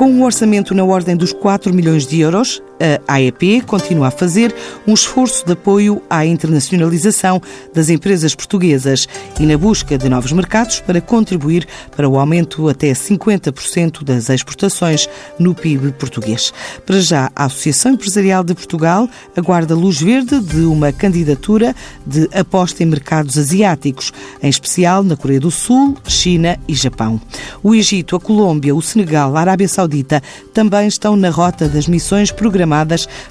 Com um orçamento na ordem dos 4 milhões de euros, a AEP continua a fazer um esforço de apoio à internacionalização das empresas portuguesas e na busca de novos mercados para contribuir para o aumento até 50% das exportações no PIB português. Para já, a Associação Empresarial de Portugal aguarda luz verde de uma candidatura de aposta em mercados asiáticos, em especial na Coreia do Sul, China e Japão. O Egito, a Colômbia, o Senegal, a Arábia Saudita também estão na rota das missões programadas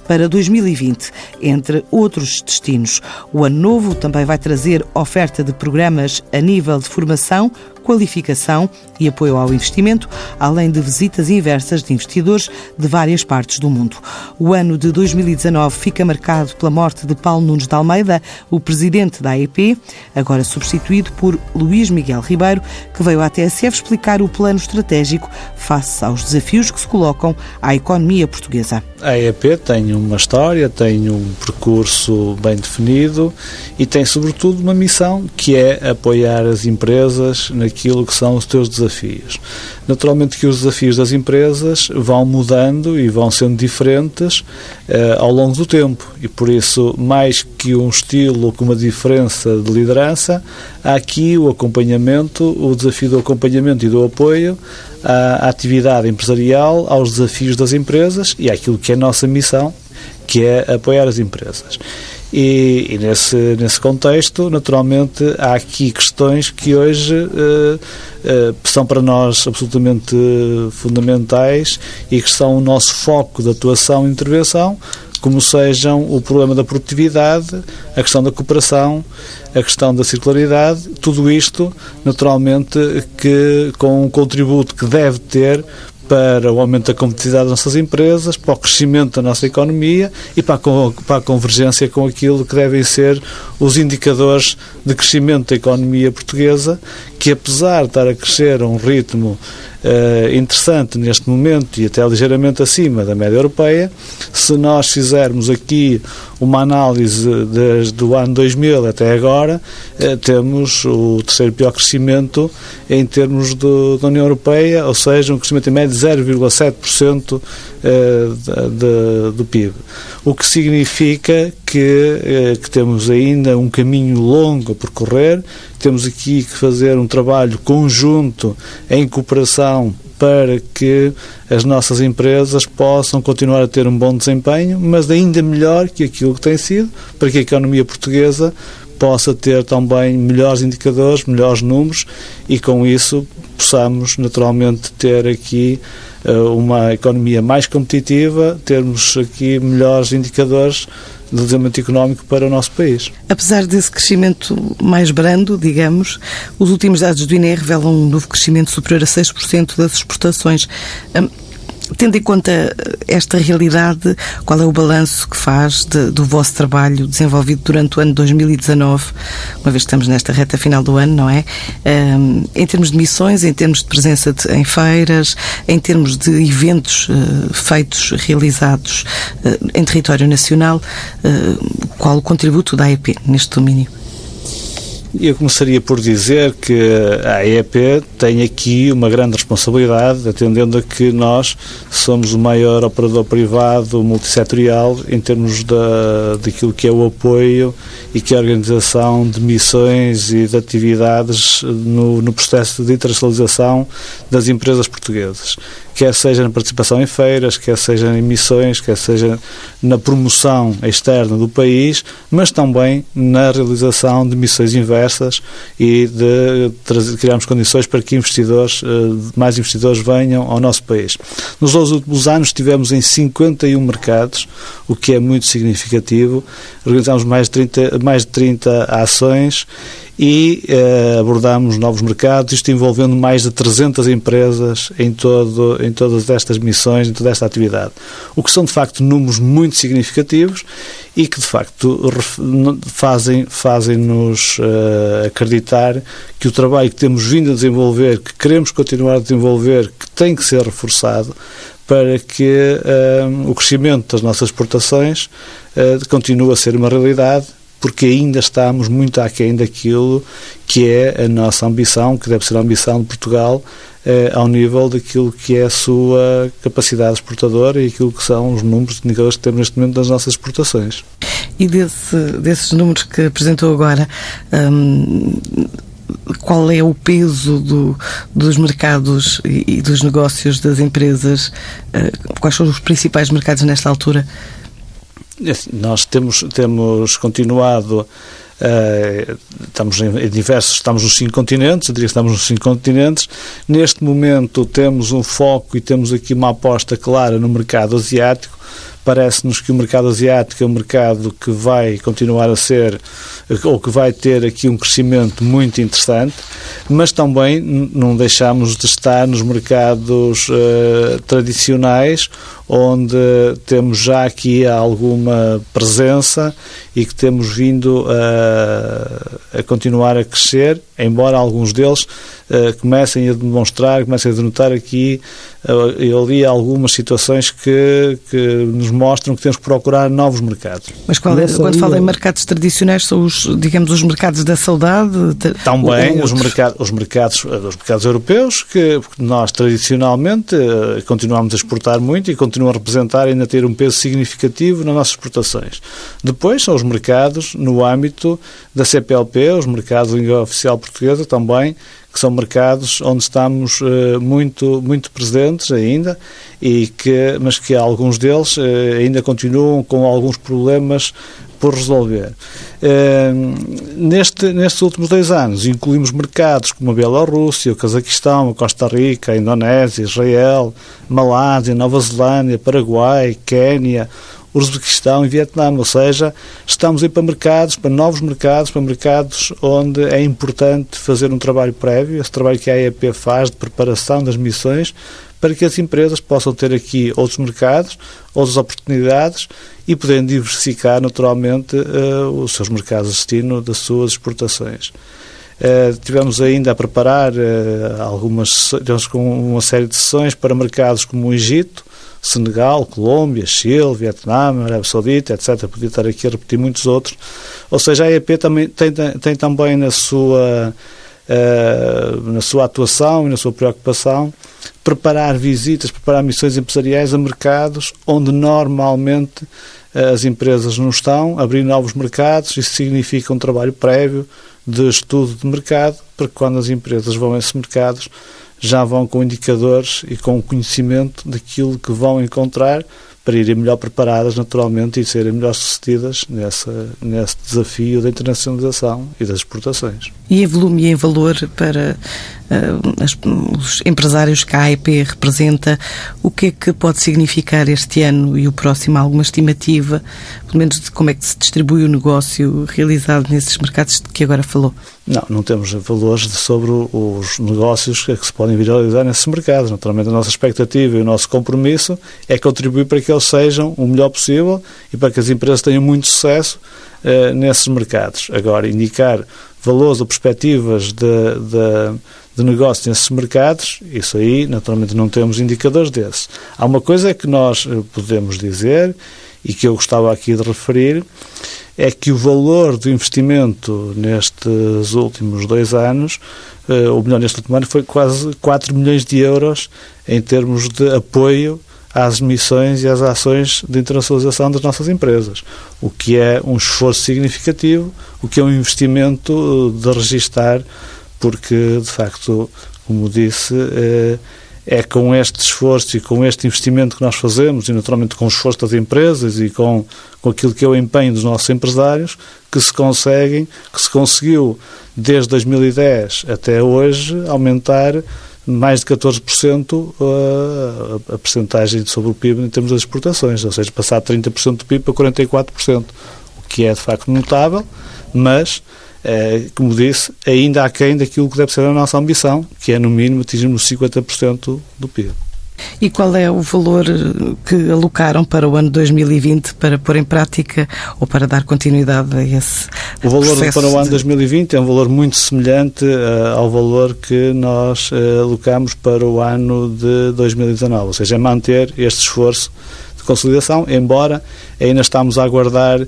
para 2020, entre outros destinos. O ano novo também vai trazer oferta de programas a nível de formação, qualificação e apoio ao investimento, além de visitas inversas de investidores de várias partes do mundo. O ano de 2019 fica marcado pela morte de Paulo Nunes de Almeida, o presidente da AEP, agora substituído por Luís Miguel Ribeiro, que veio à TSF explicar o plano estratégico face aos desafios que se colocam à economia portuguesa. A AEP tem uma história, tem um percurso bem definido e tem, sobretudo, uma missão que é apoiar as empresas naquilo aquilo que são os teus desafios. Naturalmente que os desafios das empresas vão mudando e vão sendo diferentes eh, ao longo do tempo e por isso, mais que um estilo que uma diferença de liderança, há aqui o acompanhamento, o desafio do acompanhamento e do apoio à atividade empresarial, aos desafios das empresas e àquilo que é a nossa missão, que é apoiar as empresas. E, e, nesse, nesse contexto, naturalmente, há aqui questões que hoje uh, uh, são para nós absolutamente fundamentais e que são o nosso foco de atuação e intervenção, como sejam o problema da produtividade, a questão da cooperação, a questão da circularidade, tudo isto, naturalmente, que com um contributo que deve ter para o aumento da competitividade das nossas empresas, para o crescimento da nossa economia e para a, para a convergência com aquilo que devem ser os indicadores de crescimento da economia portuguesa, que apesar de estar a crescer a um ritmo uh, interessante neste momento e até ligeiramente acima da média europeia, se nós fizermos aqui uma análise desde o ano 2000 até agora, uh, temos o terceiro pior crescimento em termos do, da União Europeia, ou seja, um crescimento em média 0,7% uh, do PIB. O que significa que, que temos ainda um caminho longo a percorrer, temos aqui que fazer um trabalho conjunto em cooperação para que as nossas empresas possam continuar a ter um bom desempenho, mas ainda melhor que aquilo que tem sido, para que a economia portuguesa possa ter também melhores indicadores, melhores números e com isso possamos naturalmente ter aqui uh, uma economia mais competitiva, termos aqui melhores indicadores de desenvolvimento económico para o nosso país. Apesar desse crescimento mais brando, digamos, os últimos dados do INE revelam um novo crescimento superior a 6% das exportações. Tendo em conta eh, esta realidade, qual é o balanço que faz de, do vosso trabalho desenvolvido durante o ano 2019, uma vez que estamos nesta reta final do ano, não é? Um, em termos de missões, em termos de presença de, em feiras, em termos de eventos uh, feitos, realizados uh, em território nacional, uh, qual o contributo da AEP neste domínio? Eu começaria por dizer que a AEP tem aqui uma grande responsabilidade, atendendo a que nós somos o maior operador privado multissetorial em termos da, daquilo que é o apoio e que é a organização de missões e de atividades no, no processo de internacionalização das empresas portuguesas. Quer seja na participação em feiras, quer seja em missões, quer seja na promoção externa do país, mas também na realização de missões inversas e de, de criarmos condições para que investidores, eh, mais investidores venham ao nosso país. Nos últimos anos estivemos em 51 mercados, o que é muito significativo. Organizamos mais de 30, mais de 30 ações e eh, abordamos novos mercados, isto envolvendo mais de 300 empresas em, todo, em todas estas missões, em toda esta atividade. O que são, de facto, números muito significativos e que, de facto, fazem, fazem-nos eh, acreditar que o trabalho que temos vindo a desenvolver, que queremos continuar a desenvolver, que tem que ser reforçado, para que eh, o crescimento das nossas exportações continue a ser uma realidade porque ainda estamos muito aquém daquilo que é a nossa ambição, que deve ser a ambição de Portugal, eh, ao nível daquilo que é a sua capacidade exportadora e aquilo que são os números de indicadores que temos neste momento das nossas exportações. E desse, desses números que apresentou agora, hum, qual é o peso do, dos mercados e, e, dos negócios das empresas? Uh, quais são os principais mercados nesta altura? Nós temos, temos continuado Uh, estamos em diversos, estamos nos cinco continentes, eu diria que estamos nos cinco continentes. Neste momento temos um foco e temos aqui uma aposta clara no mercado asiático. Parece-nos que o mercado asiático é um mercado que vai continuar a ser, ou que vai ter aqui um crescimento muito interessante, mas também não deixamos de estar nos mercados uh, tradicionais, onde temos já aqui alguma presença e que temos vindo a, a continuar a crescer, embora alguns deles uh, comecem a demonstrar, comecem a denotar aqui uh, ali algumas situações que, que nos mostram que temos que procurar novos mercados. Mas qual é, quando fala em mercados tradicionais, são os, digamos, os mercados da saudade? Também os, mercado, os, mercados, os mercados europeus, que nós tradicionalmente uh, continuamos a exportar muito e continuam a representar e ainda ter um peso significativo nas nossas exportações. Depois são os mercados no âmbito da CPLP, os mercados de língua oficial portuguesa também, que são mercados onde estamos uh, muito, muito presentes ainda, e que, mas que alguns deles uh, ainda continuam com alguns problemas por resolver. Uh, neste, nestes últimos dois anos, incluímos mercados como a Bielorrússia, o Cazaquistão, a Costa Rica, a Indonésia, Israel, Malásia, Nova Zelândia, Paraguai, Quénia, Uzbequistão e Vietnã, ou seja, estamos aí para mercados, para novos mercados, para mercados onde é importante fazer um trabalho prévio, esse trabalho que a AEP faz de preparação das missões, para que as empresas possam ter aqui outros mercados, outras oportunidades e poderem diversificar naturalmente uh, os seus mercados de destino das suas exportações. Uh, tivemos ainda a preparar uh, algumas, com uma série de sessões para mercados como o Egito, Senegal, Colômbia, Chile, Vietnã, Arábia Saudita, etc. Podia estar aqui a repetir muitos outros. Ou seja, a EEP também, tem, tem também na sua, na sua atuação e na sua preocupação preparar visitas, preparar missões empresariais a mercados onde normalmente uh, as empresas não estão, abrir novos mercados. Isso significa um trabalho prévio de estudo de mercado para que quando as empresas vão a esses mercados já vão com indicadores e com conhecimento daquilo que vão encontrar para irem melhor preparadas, naturalmente, e serem melhor sucedidas nessa, nesse desafio da internacionalização e das exportações. E em volume e em valor para uh, as, os empresários que a AEP representa, o que é que pode significar este ano e o próximo? alguma estimativa, pelo menos de como é que se distribui o negócio realizado nesses mercados de que agora falou? Não, não temos valores sobre os negócios que se podem viralizar nesses mercados. Naturalmente, a nossa expectativa e o nosso compromisso é contribuir para que eles sejam o melhor possível e para que as empresas tenham muito sucesso uh, nesses mercados. Agora, indicar valores ou perspectivas de, de, de negócio nesses mercados, isso aí, naturalmente, não temos indicadores desses. Há uma coisa que nós eh, podemos dizer e que eu gostava aqui de referir, é que o valor do investimento nestes últimos dois anos, uh, ou melhor, neste último ano, foi quase 4 milhões de euros em termos de apoio às missões e às ações de internacionalização das nossas empresas, o que é um esforço significativo, o que é um investimento de registar, porque, de facto, como disse, é, com este esforço e com este investimento que nós fazemos, e naturalmente com o esforço das empresas e com, com aquilo que é o empenho dos nossos empresários, que se conseguem, que se conseguiu desde 2010 até hoje aumentar mais de 14% a, a, a percentagem sobre o PIB em termos das exportações, ou seja, passar de 30% do PIB para 44%, o que é de facto notável, mas, como disse, ainda aquém daquilo que deve ser a nossa ambição, que é no mínimo atingirmos 50% do PIB. E qual é o valor que alocaram para o ano 2020 para pôr em prática ou para dar continuidade a esse O valor para o ano 2020 é um valor muito semelhante uh, ao valor que nós uh, alocamos para o ano de 2019, ou seja, é manter este esforço de consolidação, embora ainda estamos a aguardar,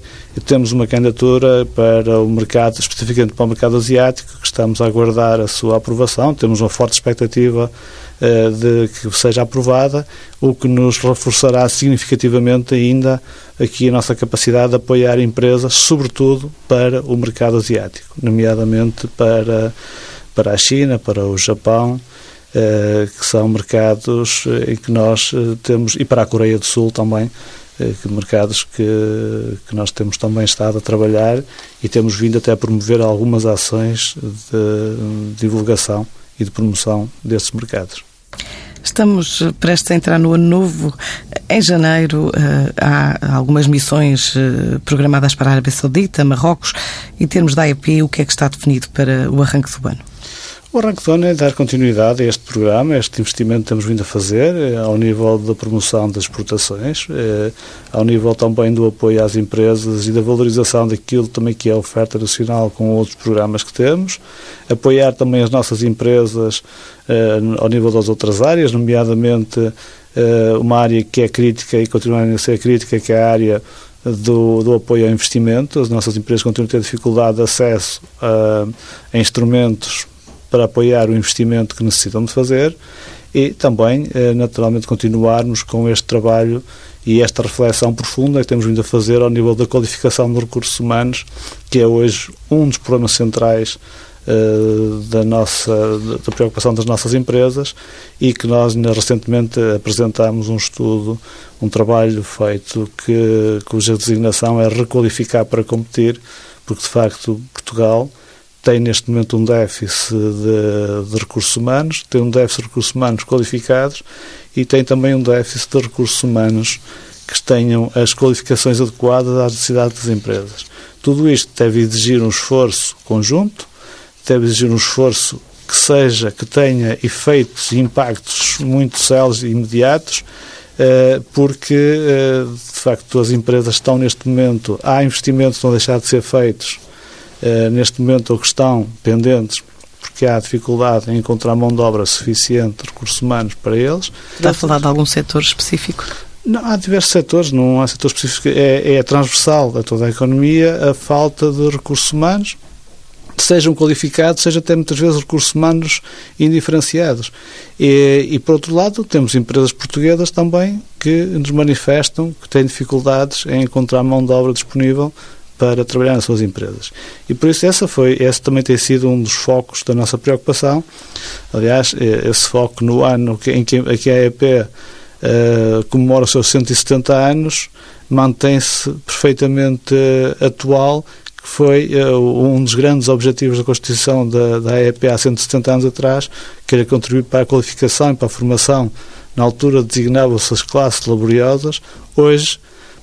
temos uma candidatura para o mercado, especificamente para o mercado asiático, que estamos a aguardar a sua aprovação, temos uma forte expectativa uh, de que seja aprovada, o que nos reforçará significativamente ainda aqui a nossa capacidade de apoiar empresas, sobretudo para o mercado asiático, nomeadamente para, para a China, para o Japão, que são mercados eh, em que nós eh, temos, e para a Coreia do Sul também, que mercados que, que nós temos também estado a trabalhar e temos vindo até a promover algumas ações de divulgação e de promoção desses mercados. Estamos prestes a entrar no ano novo. Em janeiro há algumas missões programadas para a Arábia Saudita, Marrocos. Em termos da AEP, o que é que está definido para o arranque do ano? O Arranque é dar continuidade a este programa, a este investimento que temos vindo a fazer, eh, ao nível da promoção das exportações, eh, ao nível também do apoio às empresas e da valorização daquilo também que é a oferta nacional com outros programas que temos, apoiar também as nossas empresas eh, ao nível das outras áreas, nomeadamente uma área que é crítica e continuar a ser crítica, que é a área do, do, apoio ao investimento. As nossas empresas continuam a ter dificuldade de acesso a, a instrumentos para apoiar o investimento que necessitam de fazer e também, eh, naturalmente, continuarmos com este trabalho e esta reflexão profunda que temos vindo a fazer ao nível da qualificação dos recursos humanos, que é hoje um dos problemas centrais uh, da nossa da preocupação das nossas empresas e que nós recentemente apresentámos um estudo, um trabalho feito que cuja designação é requalificar para competir, porque de facto Portugal tem neste momento um déficit de, de, recursos humanos, tem um déficit de recursos humanos qualificados e tem também um déficit de recursos humanos que tenham as qualificações adequadas às necessidades das empresas. Tudo isto deve exigir um esforço conjunto, deve exigir um esforço que seja, que tenha efeitos e impactos muito céleres e imediatos, eh, porque, eh, de facto, as empresas estão neste momento, há investimentos que estão a deixar de ser feitos neste momento, ou que estão pendentes porque há dificuldade em encontrar mão de obra suficiente, recursos humanos para eles. Está a falar de algum setor específico? Não, há diversos setores, não há setor específico, é, é transversal a toda a economia a falta de recursos humanos, sejam qualificados, seja até muitas vezes recursos humanos indiferenciados. E, e, por outro lado, temos empresas portuguesas também que nos manifestam que têm dificuldades em encontrar mão de obra disponível para trabalhar nas suas empresas. E por isso essa foi, esse também tem sido um dos focos da nossa preocupação. Aliás, é, esse foco no ano em que, a EEP uh, eh, comemora os seus 170 anos mantém-se perfeitamente uh, atual, que foi uh, um dos grandes objetivos da Constituição da, da EEP há 170 anos atrás, que era contribuir para a qualificação e para a formação. Na altura designavam-se as classes laboriosas, hoje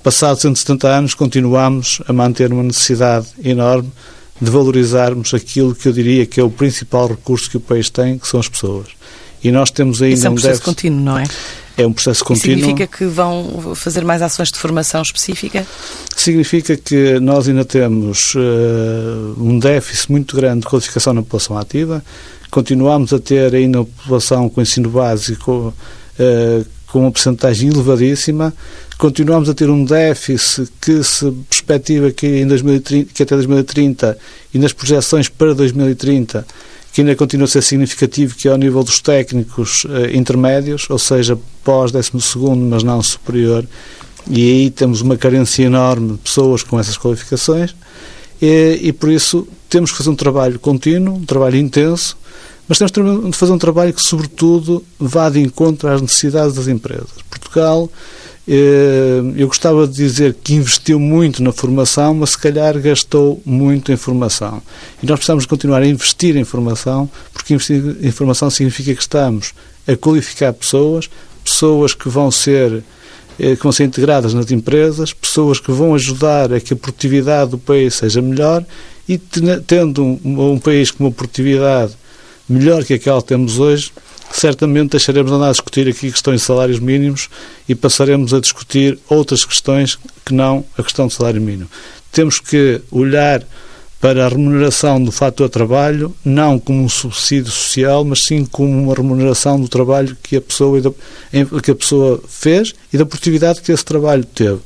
passados 170 anos, continuamos a manter uma necessidade enorme de valorizarmos aquilo que eu diria que é o principal recurso que o país tem, que são as pessoas. E nós temos ainda Isso é um processo um contínuo, não é? É um processo contínuo. E significa que vão fazer mais ações de formação específica? Significa que nós ainda temos uh, um déficit muito grande de qualificação na população ativa, continuamos a ter ainda uma população com ensino básico uh, com uma porcentagem elevadíssima, continuamos a ter um déficit que se perspectiva que, em 2030, que até 2030 e nas projeções para 2030 que ainda continua a ser significativo, que é ao nível dos técnicos eh, intermédios, ou seja, pós 12 mas não superior, e aí temos uma carência enorme de pessoas com essas qualificações, e, e por isso temos que fazer um trabalho contínuo, um trabalho intenso, mas temos de fazer um trabalho que, sobretudo, vá de encontro às necessidades das empresas. Portugal, eh, eu gostava de dizer que investiu muito na formação, mas se calhar gastou muito em formação. E nós precisamos continuar a investir em formação, porque investir em formação significa que estamos a qualificar pessoas, pessoas que vão ser eh, que vão ser integradas nas empresas, pessoas que vão ajudar a que a produtividade do país seja melhor e tendo um, um país com uma produtividade melhor que aquela que temos hoje, certamente deixaremos de andar a discutir aqui questões de salários mínimos e passaremos a discutir outras questões que não a questão do salário mínimo. Temos que olhar para a remuneração do fator trabalho, não como um subsídio social, mas sim como uma remuneração do trabalho que a pessoa, que a pessoa fez e da produtividade que esse trabalho teve.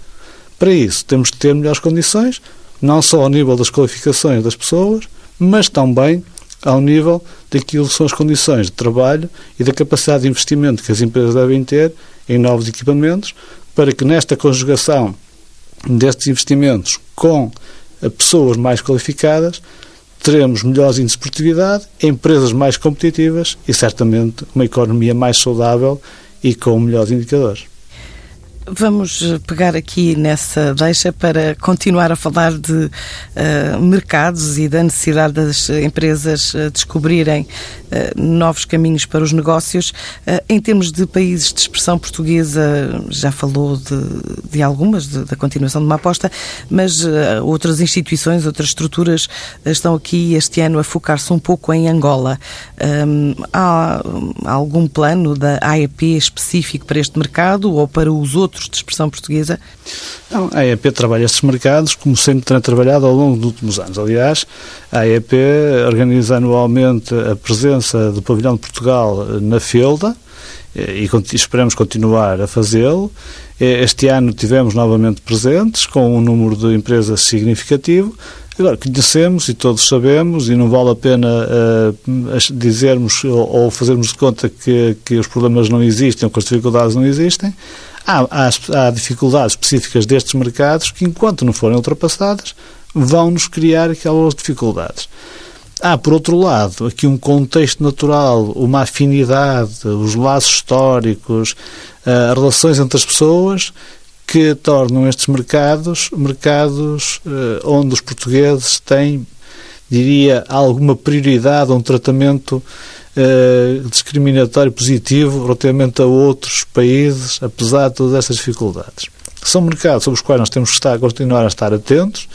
Para isso, temos de ter melhores condições, não só ao nível das qualificações das pessoas, mas também ao nível daquilo que são as condições de trabalho e da capacidade de investimento que as empresas devem ter em novos equipamentos, para que nesta conjugação destes investimentos com pessoas mais qualificadas, teremos melhores índices de produtividade, empresas mais competitivas e certamente uma economia mais saudável e com melhores indicadores. Vamos eh, pegar aqui nessa deixa para continuar a falar de uh, mercados e da necessidade das empresas uh, descobrirem uh, novos caminhos para os negócios. em termos de países de expressão portuguesa, já falou de, de algumas, de, da continuação de uma aposta, mas outras instituições, outras estruturas estão aqui este ano a focar-se um pouco em Angola. Um, há, há algum plano da AEP específico para este mercado ou para os outros? Outros de expressão portuguesa? Não, a AEP trabalha estes mercados como sempre tem trabalhado ao longo dos últimos anos. Aliás, a AEP organiza anualmente a presença do Pavilhão de Portugal na Felda e esperamos continuar a fazê-lo. Este ano tivemos novamente presentes com um número de empresas significativo. Agora, conhecemos e todos sabemos, e não vale a pena uh, dizermos ou, ou, fazermos de conta que, que os problemas não existem ou que as dificuldades não existem. Há, há, há dificuldades específicas destes mercados que, enquanto não forem ultrapassadas, vão-nos criar aquelas dificuldades. Há, por outro lado, aqui um contexto natural, uma afinidade, os laços históricos, uh, relações entre as pessoas que tornam estes mercados mercados uh, onde os portugueses têm, diria, alguma prioridade, um tratamento uh, discriminatório positivo relativamente a outros países, apesar de todas estas dificuldades. São mercados sobre os quais nós temos que estar, continuar a estar atentos,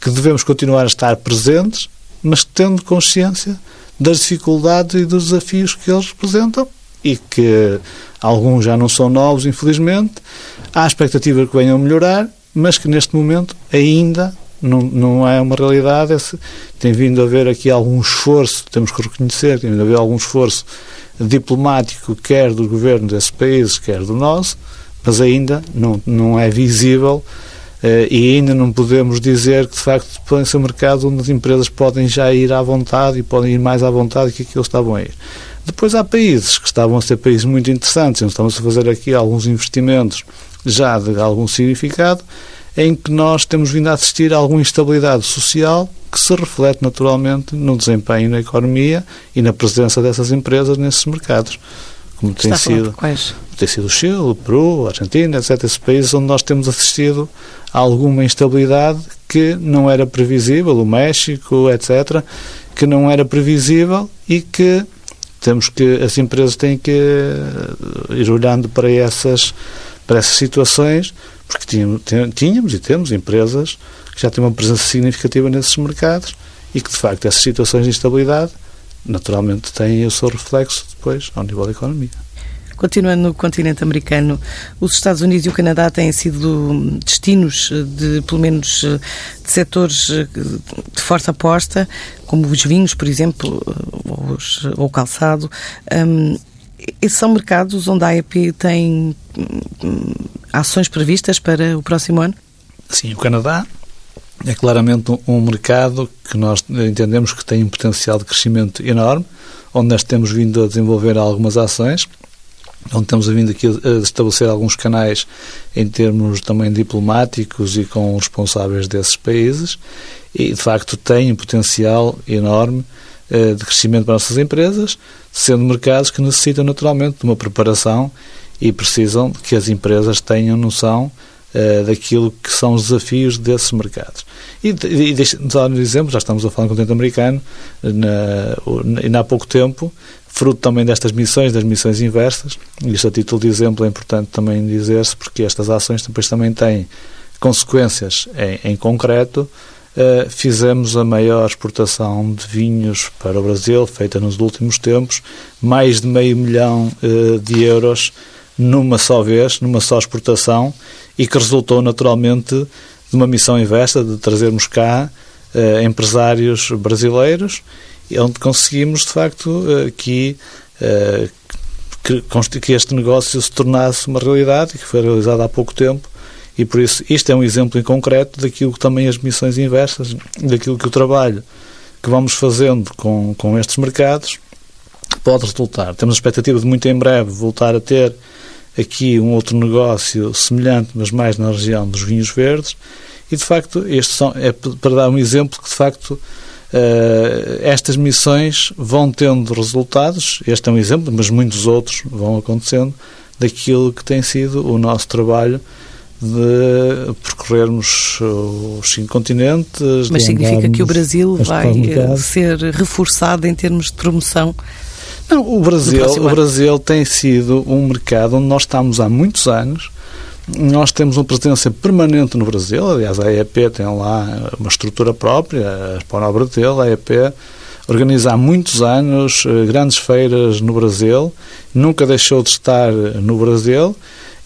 que devemos continuar a estar presentes, mas tendo consciência das dificuldades e dos desafios que eles representam e que alguns já não são novos, infelizmente. Há expectativa que venham a melhorar, mas que neste momento ainda não, não é uma realidade. Tem vindo a haver aqui algum esforço, temos que reconhecer, tem vindo a haver algum esforço diplomático, quer do governo desses países, quer do nosso, mas ainda não, não é visível uh, e ainda não podemos dizer que, de facto, pode ser um mercado onde as empresas podem já ir à vontade e podem ir mais à vontade que aquilo estavam a ir. Depois há países que estavam a ser países muito interessantes, estamos a fazer aqui alguns investimentos já de algum significado, em que nós temos vindo a assistir a alguma instabilidade social que se reflete naturalmente no desempenho na economia e na presença dessas empresas nesses mercados. Como Está tem sido, quais? tem sido o Chile, o Peru, a Argentina, etc. Esses países onde nós temos assistido a alguma instabilidade que não era previsível, o México, etc., que não era previsível e que temos que as empresas têm que ir olhando para essas para essas situações porque tínhamos, tínhamos e temos empresas que já têm uma presença significativa nesses mercados e que, de facto, essas situações de instabilidade naturalmente têm o seu reflexo depois ao nível da economia. Continuando no continente americano, os Estados Unidos e o Canadá têm sido destinos de, pelo menos, de setores de forte aposta, como os vinhos, por exemplo, ou, o calçado. Um, esses são mercados onde a AEP tem ações previstas para o próximo ano? Sim, o Canadá é claramente um mercado que nós entendemos que tem um potencial de crescimento enorme, onde nós temos vindo a desenvolver algumas ações, onde temos vindo aqui a estabelecer alguns canais em termos também diplomáticos e com responsáveis desses países, e de facto tem um potencial enorme eh, de crescimento para as nossas empresas, sendo mercados que necessitam naturalmente de uma preparação e precisam que as empresas tenham noção uh, daquilo que são os desafios desses mercados. E, e, deixe-me dar um exemplo, já estamos a falar no continente americano, na, há pouco tempo, fruto também destas missões, das missões inversas, isto a título de exemplo é importante também dizer-se, porque estas ações depois também têm consequências em, em concreto, Uh, fizemos a maior exportação de vinhos para o Brasil, feita nos últimos tempos, mais de meio milhão uh, de euros numa só vez, numa só exportação, e que resultou naturalmente de uma missão inversa, de trazermos cá uh, empresários brasileiros, onde conseguimos, de facto, que, que este negócio se tornasse uma realidade que foi realizado há pouco tempo e por isso isto é um exemplo em concreto daquilo que também as missões inversas, daquilo que o trabalho que vamos fazendo com, com estes mercados pode resultar. Temos a expectativa de muito em breve voltar a ter aqui um outro negócio semelhante, mas mais na região dos vinhos verdes. E de facto, estes são, é para dar um exemplo que de facto Uh, estas missões vão tendo resultados, este é um exemplo, mas muitos outros vão acontecendo, daquilo que tem sido o nosso trabalho de percorrermos os cinco continentes. Mas significa que o Brasil vai eh, ser reforçado em termos de promoção? Não, o Brasil, o Brasil tem sido um mercado onde nós estamos há muitos anos nós temos uma presença permanente no Brasil, aliás, a EEP tem lá uma estrutura própria, a Expo Brasil, a EEP organiza há muitos anos eh, grandes feiras no Brasil, nunca deixou de estar no Brasil,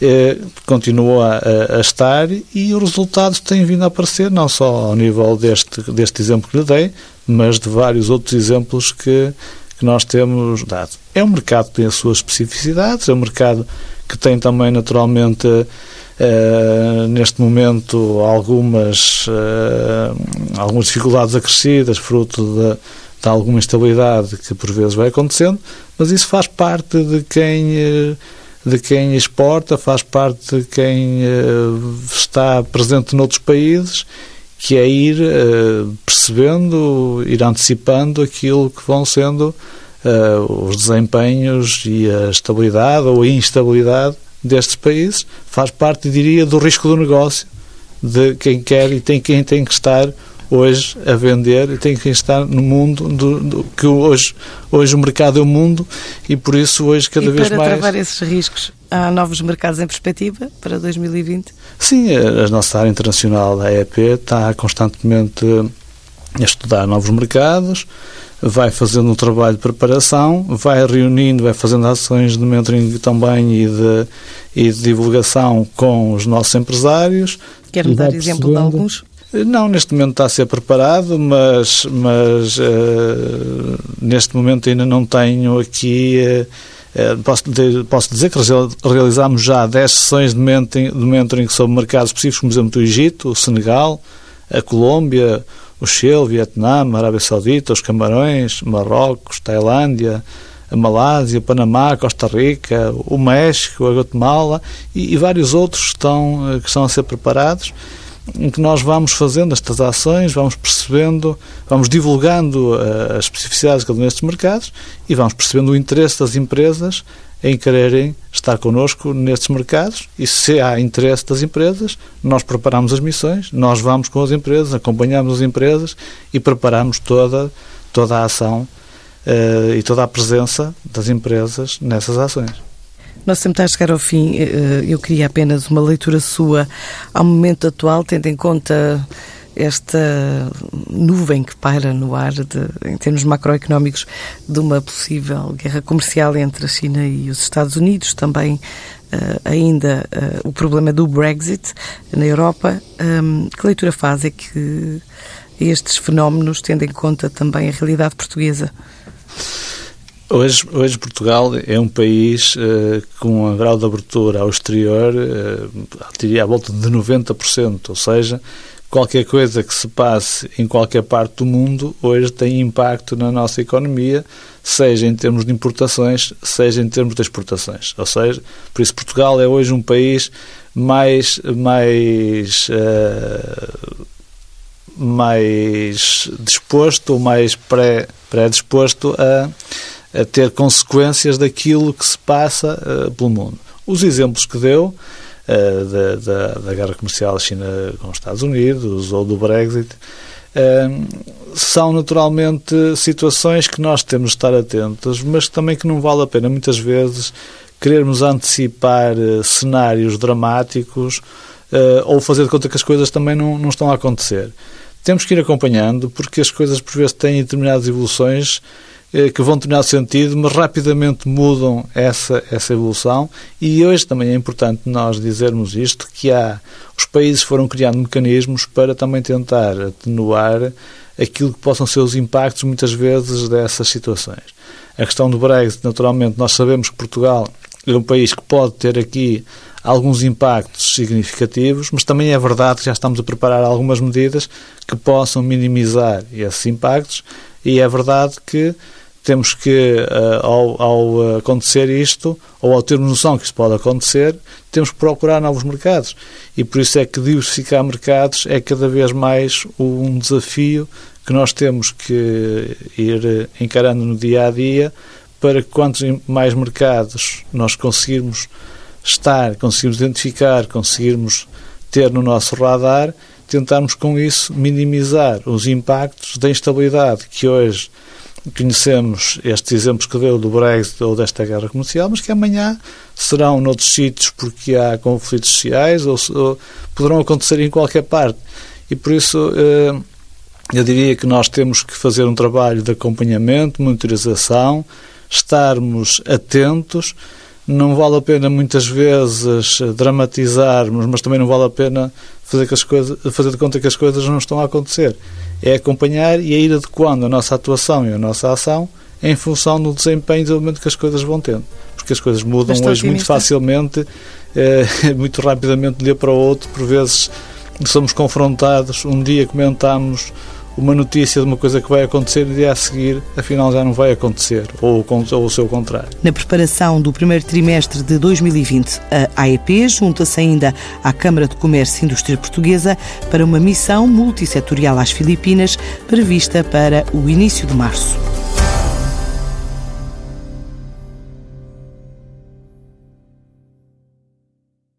eh, continua a, a, estar e os resultados têm vindo a aparecer, não só ao nível deste, deste exemplo que lhe dei, mas de vários outros exemplos que, que nós temos dado. É um mercado que tem as suas especificidades, é um mercado que tem também naturalmente Uh, neste momento algumas, uh, algumas dificuldades acrescidas, fruto de, de, alguma instabilidade que por vezes vai acontecendo, mas isso faz parte de quem, de quem exporta, faz parte de quem está presente noutros países, que é ir percebendo, ir antecipando aquilo que vão sendo os desempenhos e a estabilidade ou a instabilidade destes países. Faz parte, diria, do risco do negócio de quem quer e tem quem tem que estar hoje a vender e tem que estar no mundo do, do, que hoje hoje o mercado é o mundo e por isso hoje cada e vez mais para travar esses riscos há novos mercados em perspectiva para 2020 sim a nossa área internacional da EEP está constantemente a estudar novos mercados vai fazendo um trabalho de preparação, vai reunindo, vai fazendo ações de mentoring também e de, e de divulgação com os nossos empresários. Quer-me dar exemplo de alguns? Não, neste momento está a ser preparado, mas, mas uh, neste momento ainda não tenho aqui. Uh, posso, posso, dizer que realizámos já 10 sessões de mentoring, de mentoring sobre mercados específicos, como exemplo o Egito, o Senegal, a Colômbia, o Chile, o Vietnã, a Arábia Saudita, os Camarões, Marrocos, Tailândia, a Malásia, Panamá, Costa Rica, o México, a Guatemala e, e vários outros que estão, que estão a ser preparados em que nós vamos fazendo estas ações, vamos percebendo, vamos divulgando uh, as especificidades de cada um destes mercados e vamos percebendo o interesse das empresas em quererem estar connosco nestes mercados e se há interesse das empresas, nós preparamos as missões, nós vamos com as empresas, acompanhamos as empresas e preparamos toda, toda a ação uh, e toda a presença das empresas nessas ações. Nosso tempo está a chegar ao fim. Eh, eu queria apenas uma leitura sua ao momento atual, tendo em conta esta nuvem que paira no ar, de, em termos macroeconómicos, de uma possível guerra comercial entre a China e os Estados Unidos, também uh, ainda uh, o problema do Brexit na Europa. Um, que leitura faz é que estes fenómenos, tendo em conta também a realidade portuguesa? Hoje, hoje Portugal é um país uh, com um grau de abertura ao exterior, uh, diria à volta de 90%, ou seja, qualquer coisa que se passe em qualquer parte do mundo hoje tem impacto na nossa economia, seja em termos de importações, seja em termos de exportações. Ou seja, por isso Portugal é hoje um país mais mais uh, mais disposto ou mais pré predisposto a, a ter consequências daquilo que se passa uh, pelo mundo. Os exemplos que deu uh, da, da, da, guerra comercial China com os Estados Unidos ou do Brexit, uh, são naturalmente situações que nós temos de estar atentos, mas também que não vale a pena muitas vezes querermos antecipar cenários dramáticos ou fazer de conta que as coisas também não, não estão a acontecer. Temos que ir acompanhando, porque as coisas por vezes têm determinadas evoluções eh, que vão determinado sentido, mas rapidamente mudam essa, essa evolução. E hoje também é importante nós dizermos isto, que há, os países foram criando mecanismos para também tentar atenuar aquilo que possam ser os impactos, muitas vezes, dessas situações. A questão do Brexit, naturalmente, nós sabemos que Portugal é um país que pode ter aqui alguns impactos significativos, mas também é verdade que já estamos a preparar algumas medidas que possam minimizar esses impactos e é verdade que temos que, eh, ao, ao acontecer isto, ou ao termos noção que isso pode acontecer, temos que procurar novos mercados. E por isso é que diversificar mercados é cada vez mais um desafio que nós temos que ir encarando no dia a dia para que quantos mais mercados nós conseguirmos estar, conseguirmos identificar, conseguirmos ter no nosso radar, tentarmos com isso minimizar os impactos da instabilidade que hoje conhecemos estes exemplos que deu do Brexit ou desta guerra comercial, mas que amanhã serão noutros sítios porque há conflitos sociais ou, ou poderão acontecer em qualquer parte. E por isso eh, eu diria que nós temos que fazer um trabalho de acompanhamento, monitorização, estarmos atentos. Não vale a pena muitas vezes dramatizarmos, mas também não vale a pena fazer, que as coisas, fazer de conta que as coisas não estão a acontecer. É acompanhar e é ir adequando a nossa atuação e a nossa ação em função do desempenho e desenvolvimento que as coisas vão tendo. Porque as coisas mudam hoje otimista. muito facilmente, é, muito rapidamente de um dia para o outro, por vezes somos confrontados, um dia comentamos uma notícia de uma coisa que vai acontecer e a seguir, afinal, já não vai acontecer, ou, ou o seu contrário. Na preparação do primeiro trimestre de 2020, a AEP junta-se ainda à Câmara de Comércio e Indústria Portuguesa para uma missão multissetorial às Filipinas prevista para o início de março.